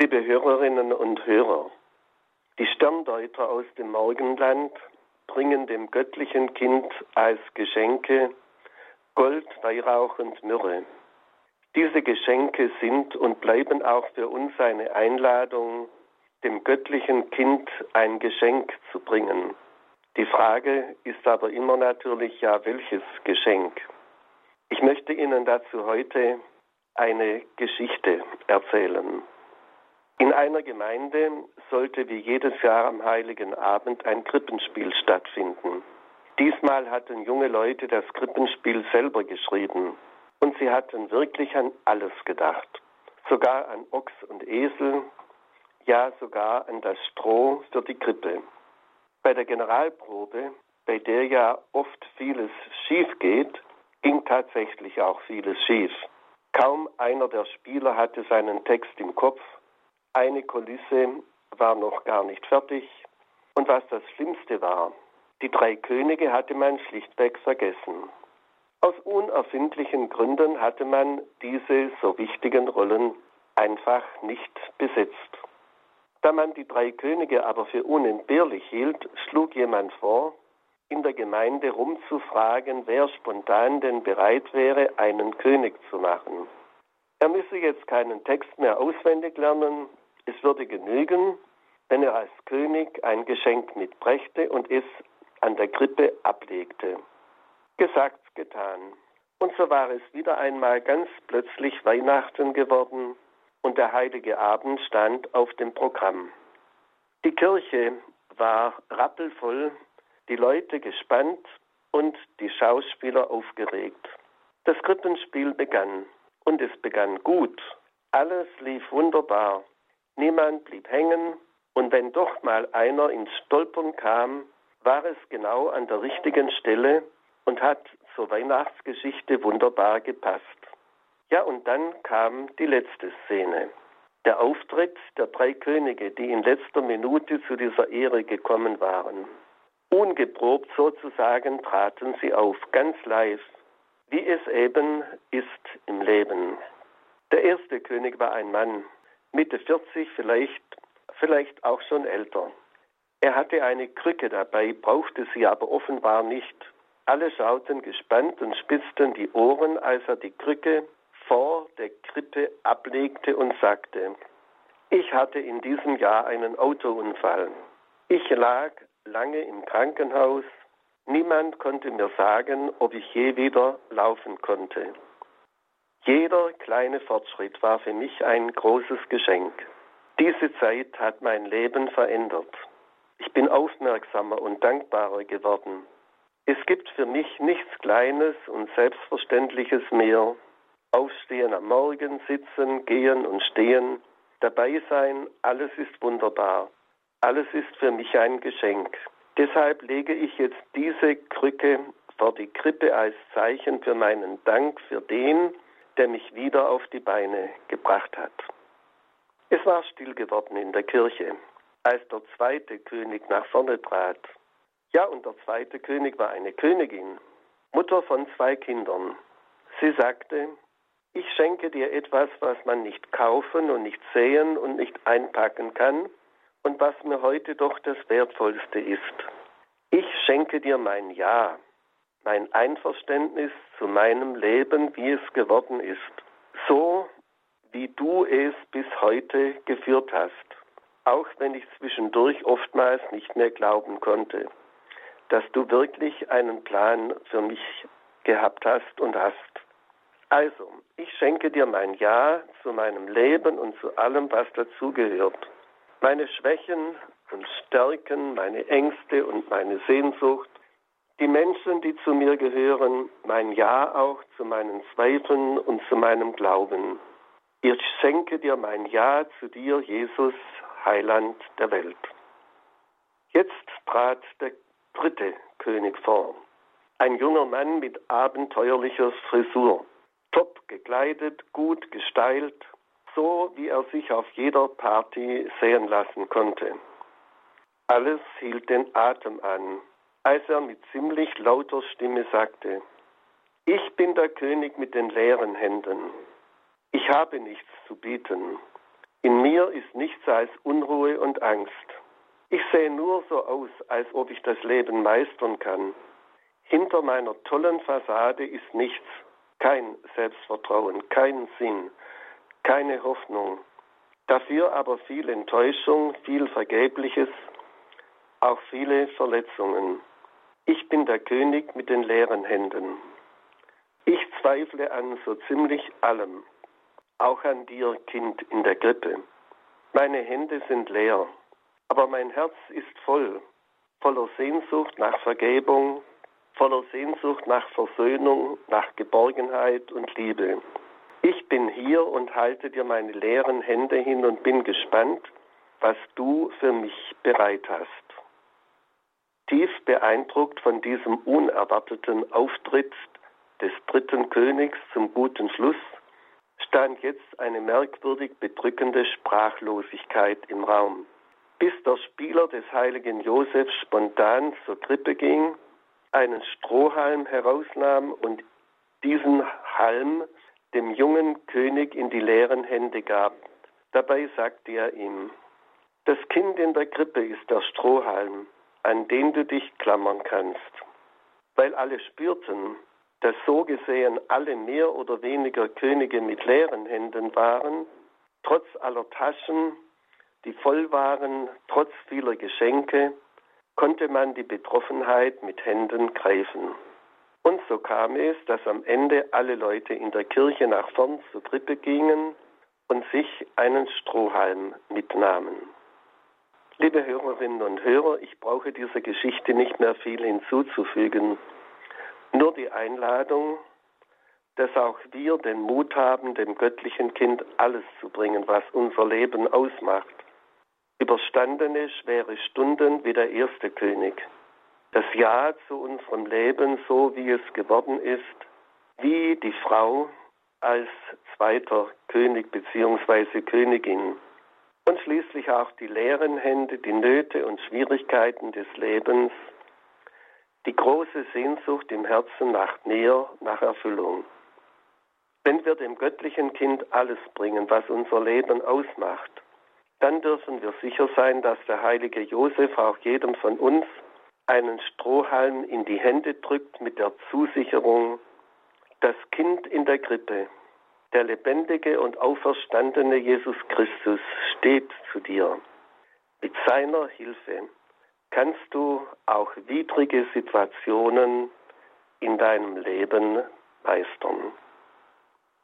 Liebe Hörerinnen und Hörer, die Sterndeuter aus dem Morgenland bringen dem göttlichen Kind als Geschenke Gold, Weihrauch und Myrrhe. Diese Geschenke sind und bleiben auch für uns eine Einladung, dem göttlichen Kind ein Geschenk zu bringen. Die Frage ist aber immer natürlich ja, welches Geschenk? Ich möchte Ihnen dazu heute eine Geschichte erzählen. In einer Gemeinde sollte wie jedes Jahr am heiligen Abend ein Krippenspiel stattfinden. Diesmal hatten junge Leute das Krippenspiel selber geschrieben und sie hatten wirklich an alles gedacht. Sogar an Ochs und Esel, ja sogar an das Stroh für die Krippe. Bei der Generalprobe, bei der ja oft vieles schief geht, ging tatsächlich auch vieles schief. Kaum einer der Spieler hatte seinen Text im Kopf eine Kulisse war noch gar nicht fertig. Und was das Schlimmste war, die drei Könige hatte man schlichtweg vergessen. Aus unerfindlichen Gründen hatte man diese so wichtigen Rollen einfach nicht besetzt. Da man die drei Könige aber für unentbehrlich hielt, schlug jemand vor, in der Gemeinde rumzufragen, wer spontan denn bereit wäre, einen König zu machen. Er müsse jetzt keinen Text mehr auswendig lernen, es würde genügen, wenn er als König ein Geschenk mitbrächte und es an der Krippe ablegte. Gesagt, getan. Und so war es wieder einmal ganz plötzlich Weihnachten geworden und der heilige Abend stand auf dem Programm. Die Kirche war rappelvoll, die Leute gespannt und die Schauspieler aufgeregt. Das Krippenspiel begann und es begann gut. Alles lief wunderbar. Niemand blieb hängen, und wenn doch mal einer ins Stolpern kam, war es genau an der richtigen Stelle und hat zur Weihnachtsgeschichte wunderbar gepasst. Ja, und dann kam die letzte Szene. Der Auftritt der drei Könige, die in letzter Minute zu dieser Ehre gekommen waren. Ungeprobt sozusagen traten sie auf, ganz live, wie es eben ist im Leben. Der erste König war ein Mann, Mitte 40 vielleicht, vielleicht auch schon älter. Er hatte eine Krücke dabei, brauchte sie aber offenbar nicht. Alle schauten gespannt und spitzten die Ohren, als er die Krücke vor der Krippe ablegte und sagte, ich hatte in diesem Jahr einen Autounfall. Ich lag lange im Krankenhaus. Niemand konnte mir sagen, ob ich je wieder laufen konnte. Jeder kleine Fortschritt war für mich ein großes Geschenk. Diese Zeit hat mein Leben verändert. Ich bin aufmerksamer und dankbarer geworden. Es gibt für mich nichts Kleines und Selbstverständliches mehr. Aufstehen am Morgen, sitzen, gehen und stehen, dabei sein, alles ist wunderbar. Alles ist für mich ein Geschenk. Deshalb lege ich jetzt diese Krücke vor die Krippe als Zeichen für meinen Dank für den, der mich wieder auf die Beine gebracht hat. Es war still geworden in der Kirche, als der zweite König nach vorne trat. Ja, und der zweite König war eine Königin, Mutter von zwei Kindern. Sie sagte, ich schenke dir etwas, was man nicht kaufen und nicht sehen und nicht einpacken kann und was mir heute doch das Wertvollste ist. Ich schenke dir mein Ja, mein Einverständnis zu meinem Leben, wie es geworden ist, so wie du es bis heute geführt hast, auch wenn ich zwischendurch oftmals nicht mehr glauben konnte, dass du wirklich einen Plan für mich gehabt hast und hast. Also, ich schenke dir mein Ja zu meinem Leben und zu allem, was dazugehört. Meine Schwächen und Stärken, meine Ängste und meine Sehnsucht, die Menschen, die zu mir gehören, mein Ja auch zu meinen Zweifeln und zu meinem Glauben. Ich schenke dir mein Ja zu dir, Jesus, Heiland der Welt. Jetzt trat der dritte König vor. Ein junger Mann mit abenteuerlicher Frisur, top gekleidet, gut gestylt, so wie er sich auf jeder Party sehen lassen konnte. Alles hielt den Atem an als er mit ziemlich lauter Stimme sagte, ich bin der König mit den leeren Händen. Ich habe nichts zu bieten. In mir ist nichts als Unruhe und Angst. Ich sehe nur so aus, als ob ich das Leben meistern kann. Hinter meiner tollen Fassade ist nichts, kein Selbstvertrauen, kein Sinn, keine Hoffnung. Dafür aber viel Enttäuschung, viel Vergebliches, auch viele Verletzungen. Ich bin der König mit den leeren Händen. Ich zweifle an so ziemlich allem, auch an dir, Kind in der Grippe. Meine Hände sind leer, aber mein Herz ist voll, voller Sehnsucht nach Vergebung, voller Sehnsucht nach Versöhnung, nach Geborgenheit und Liebe. Ich bin hier und halte dir meine leeren Hände hin und bin gespannt, was du für mich bereit hast. Tief beeindruckt von diesem unerwarteten Auftritt des dritten Königs zum guten Schluss stand jetzt eine merkwürdig bedrückende Sprachlosigkeit im Raum. Bis der Spieler des heiligen Josef spontan zur Krippe ging, einen Strohhalm herausnahm und diesen Halm dem jungen König in die leeren Hände gab. Dabei sagte er ihm, das Kind in der Krippe ist der Strohhalm, an den du dich klammern kannst. Weil alle spürten, dass so gesehen alle mehr oder weniger Könige mit leeren Händen waren, trotz aller Taschen, die voll waren, trotz vieler Geschenke, konnte man die Betroffenheit mit Händen greifen. Und so kam es, dass am Ende alle Leute in der Kirche nach vorn zur Krippe gingen und sich einen Strohhalm mitnahmen. Liebe Hörerinnen und Hörer, ich brauche dieser Geschichte nicht mehr viel hinzuzufügen. Nur die Einladung, dass auch wir den Mut haben, dem göttlichen Kind alles zu bringen, was unser Leben ausmacht. Überstandene schwere Stunden wie der erste König. Das Ja zu unserem Leben, so wie es geworden ist, wie die Frau als zweiter König bzw. Königin. Und schließlich auch die leeren Hände, die Nöte und Schwierigkeiten des Lebens, die große Sehnsucht im Herzen nach Nähe, nach Erfüllung. Wenn wir dem göttlichen Kind alles bringen, was unser Leben ausmacht, dann dürfen wir sicher sein, dass der heilige Josef auch jedem von uns einen Strohhalm in die Hände drückt mit der Zusicherung, das Kind in der Krippe, der lebendige und auferstandene Jesus Christus steht zu dir. Mit seiner Hilfe kannst du auch widrige Situationen in deinem Leben meistern.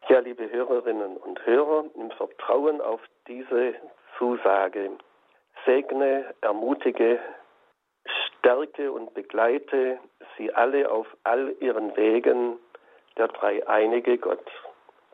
Ja, liebe Hörerinnen und Hörer, im Vertrauen auf diese Zusage segne, ermutige, stärke und begleite sie alle auf all ihren Wegen der dreieinige Gott,